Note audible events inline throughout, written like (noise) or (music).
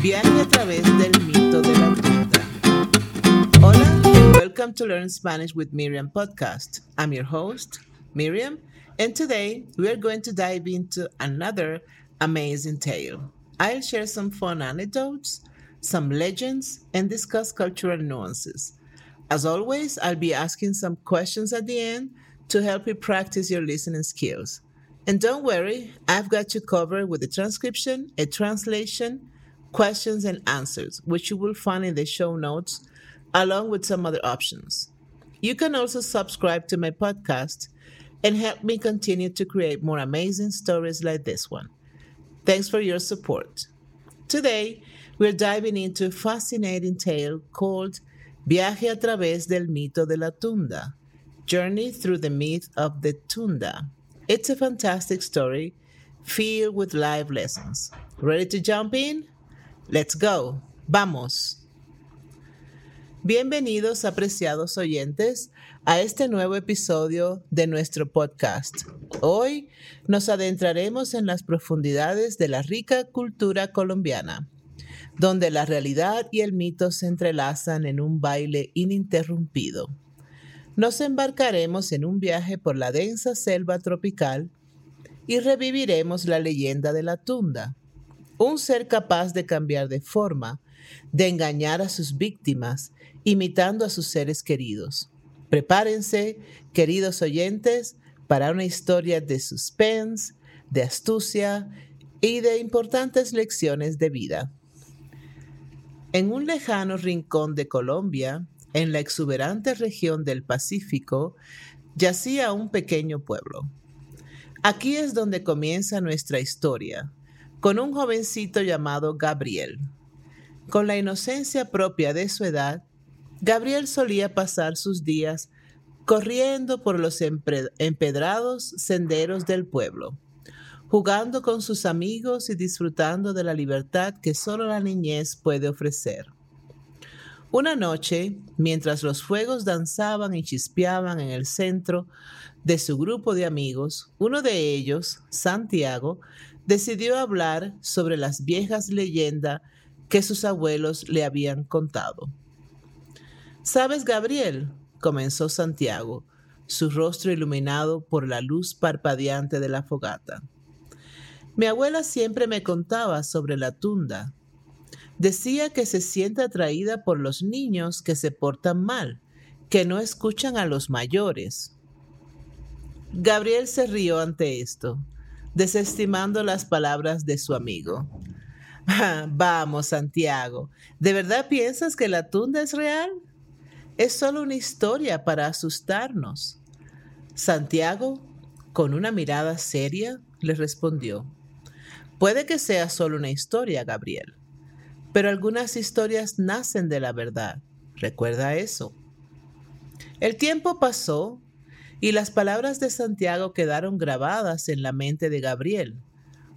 Viaje a través del mito de la tundra. Hola and welcome to Learn Spanish with Miriam podcast. I'm your host, Miriam, and today we are going to dive into another amazing tale. I'll share some fun anecdotes, some legends, and discuss cultural nuances. As always, I'll be asking some questions at the end to help you practice your listening skills. And don't worry, I've got you covered with a transcription, a translation, questions, and answers, which you will find in the show notes, along with some other options. You can also subscribe to my podcast and help me continue to create more amazing stories like this one. Thanks for your support. Today, we're diving into a fascinating tale called Viaje a través del mito de la tunda Journey Through the Myth of the Tunda. It's a fantastic story filled with life lessons. Ready to jump in? Let's go. Vamos. Bienvenidos, apreciados oyentes, a este nuevo episodio de nuestro podcast. Hoy nos adentraremos en las profundidades de la rica cultura colombiana, donde la realidad y el mito se entrelazan en un baile ininterrumpido nos embarcaremos en un viaje por la densa selva tropical y reviviremos la leyenda de la tunda, un ser capaz de cambiar de forma, de engañar a sus víctimas, imitando a sus seres queridos. Prepárense, queridos oyentes, para una historia de suspense, de astucia y de importantes lecciones de vida. En un lejano rincón de Colombia, en la exuberante región del Pacífico, yacía un pequeño pueblo. Aquí es donde comienza nuestra historia, con un jovencito llamado Gabriel. Con la inocencia propia de su edad, Gabriel solía pasar sus días corriendo por los empedrados senderos del pueblo, jugando con sus amigos y disfrutando de la libertad que solo la niñez puede ofrecer. Una noche, mientras los fuegos danzaban y chispeaban en el centro de su grupo de amigos, uno de ellos, Santiago, decidió hablar sobre las viejas leyendas que sus abuelos le habían contado. ¿Sabes, Gabriel? comenzó Santiago, su rostro iluminado por la luz parpadeante de la fogata. Mi abuela siempre me contaba sobre la tunda, Decía que se siente atraída por los niños que se portan mal, que no escuchan a los mayores. Gabriel se rió ante esto, desestimando las palabras de su amigo. (laughs) Vamos, Santiago, ¿de verdad piensas que la tunda es real? Es solo una historia para asustarnos. Santiago, con una mirada seria, le respondió, Puede que sea solo una historia, Gabriel, pero algunas historias nacen de la verdad. Recuerda eso. El tiempo pasó y las palabras de Santiago quedaron grabadas en la mente de Gabriel,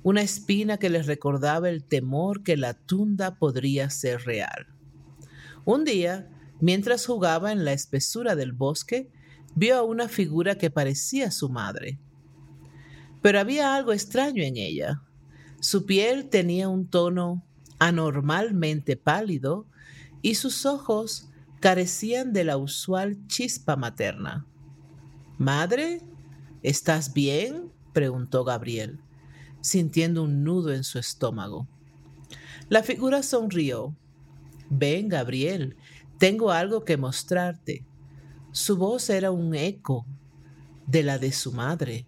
una espina que les recordaba el temor que la tunda podría ser real. Un día, mientras jugaba en la espesura del bosque, vio a una figura que parecía su madre. Pero había algo extraño en ella. Su piel tenía un tono anormalmente pálido y sus ojos carecían de la usual chispa materna. Madre, ¿estás bien? preguntó Gabriel, sintiendo un nudo en su estómago. La figura sonrió. Ven, Gabriel, tengo algo que mostrarte. Su voz era un eco de la de su madre,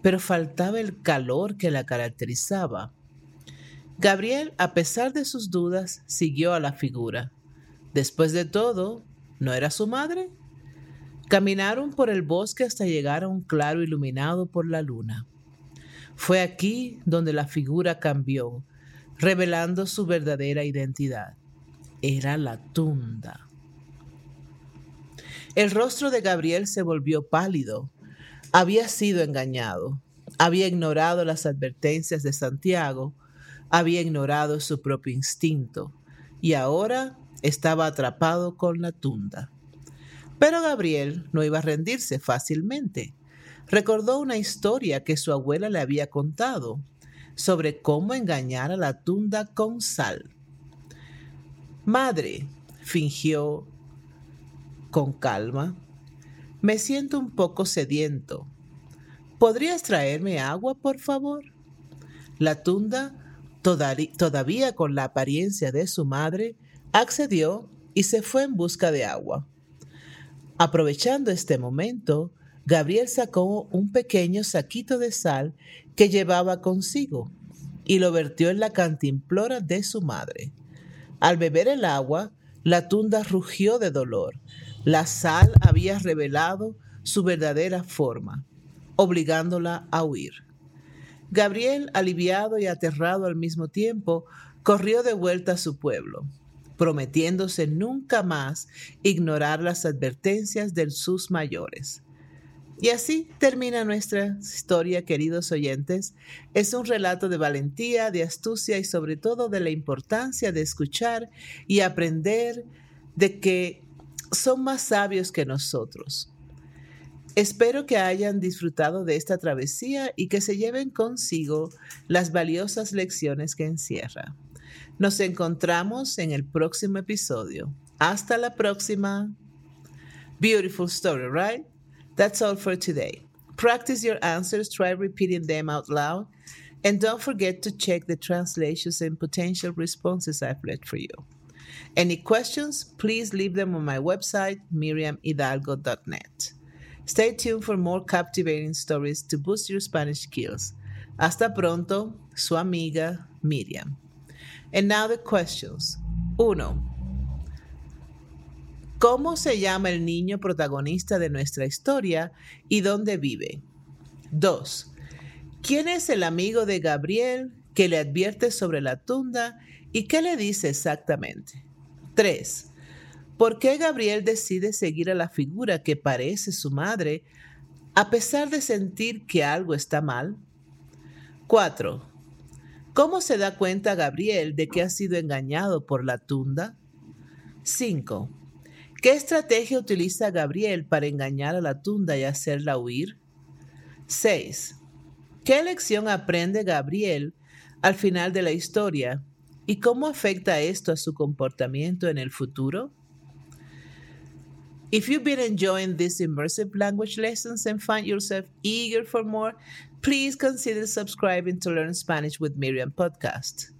pero faltaba el calor que la caracterizaba. Gabriel, a pesar de sus dudas, siguió a la figura. Después de todo, ¿no era su madre? Caminaron por el bosque hasta llegar a un claro iluminado por la luna. Fue aquí donde la figura cambió, revelando su verdadera identidad. Era la tunda. El rostro de Gabriel se volvió pálido. Había sido engañado. Había ignorado las advertencias de Santiago había ignorado su propio instinto y ahora estaba atrapado con la tunda. Pero Gabriel no iba a rendirse fácilmente. Recordó una historia que su abuela le había contado sobre cómo engañar a la tunda con sal. Madre, fingió con calma, me siento un poco sediento. ¿Podrías traerme agua, por favor? La tunda, todavía con la apariencia de su madre, accedió y se fue en busca de agua. Aprovechando este momento, Gabriel sacó un pequeño saquito de sal que llevaba consigo y lo vertió en la cantimplora de su madre. Al beber el agua, la tunda rugió de dolor. La sal había revelado su verdadera forma, obligándola a huir. Gabriel, aliviado y aterrado al mismo tiempo, corrió de vuelta a su pueblo, prometiéndose nunca más ignorar las advertencias de sus mayores. Y así termina nuestra historia, queridos oyentes. Es un relato de valentía, de astucia y sobre todo de la importancia de escuchar y aprender de que son más sabios que nosotros. Espero que hayan disfrutado de esta travesía y que se lleven consigo las valiosas lecciones que encierra. Nos encontramos en el próximo episodio. Hasta la próxima. Beautiful story, right? That's all for today. Practice your answers, try repeating them out loud, and don't forget to check the translations and potential responses I've left for you. Any questions, please leave them on my website, miriamhidalgo.net. Stay tuned for more captivating stories to boost your Spanish skills. Hasta pronto, su amiga Miriam. And now the questions. Uno. ¿Cómo se llama el niño protagonista de nuestra historia y dónde vive? 2. ¿Quién es el amigo de Gabriel que le advierte sobre la tunda y qué le dice exactamente? 3. ¿Por qué Gabriel decide seguir a la figura que parece su madre a pesar de sentir que algo está mal? 4. ¿Cómo se da cuenta Gabriel de que ha sido engañado por la tunda? 5. ¿Qué estrategia utiliza Gabriel para engañar a la tunda y hacerla huir? 6. ¿Qué lección aprende Gabriel al final de la historia y cómo afecta esto a su comportamiento en el futuro? If you've been enjoying these immersive language lessons and find yourself eager for more, please consider subscribing to Learn Spanish with Miriam podcast.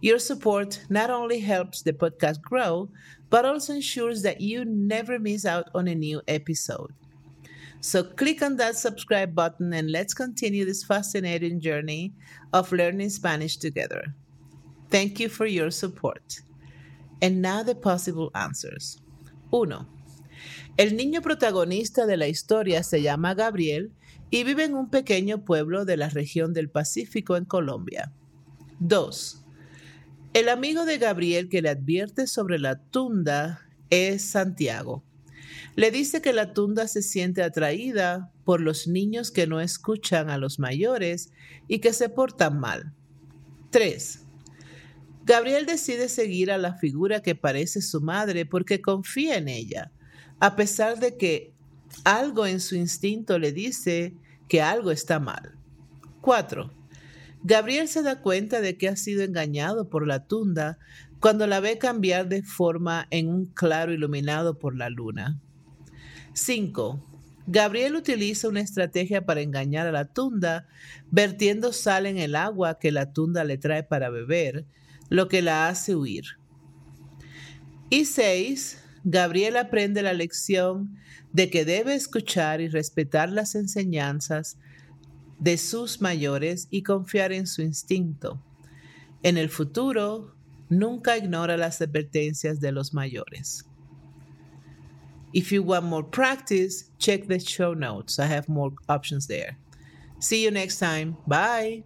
Your support not only helps the podcast grow, but also ensures that you never miss out on a new episode. So click on that subscribe button and let's continue this fascinating journey of learning Spanish together. Thank you for your support. And now the possible answers. 1. El niño protagonista de la historia se llama Gabriel y vive en un pequeño pueblo de la región del Pacífico en Colombia. 2. El amigo de Gabriel que le advierte sobre la tunda es Santiago. Le dice que la tunda se siente atraída por los niños que no escuchan a los mayores y que se portan mal. 3. Gabriel decide seguir a la figura que parece su madre porque confía en ella, a pesar de que algo en su instinto le dice que algo está mal. 4. Gabriel se da cuenta de que ha sido engañado por la tunda cuando la ve cambiar de forma en un claro iluminado por la luna. 5. Gabriel utiliza una estrategia para engañar a la tunda, vertiendo sal en el agua que la tunda le trae para beber, lo que la hace huir. Y 6. Gabriel aprende la lección de que debe escuchar y respetar las enseñanzas de sus mayores y confiar en su instinto. En el futuro, nunca ignora las advertencias de los mayores. If you want more practice, check the show notes. I have more options there. See you next time. Bye.